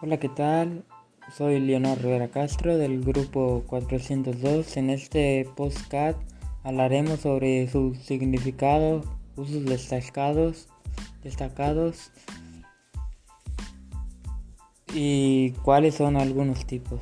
Hola, ¿qué tal? Soy Leonor Rivera Castro del grupo 402. En este podcast hablaremos sobre su significado, usos destacados, destacados y cuáles son algunos tipos.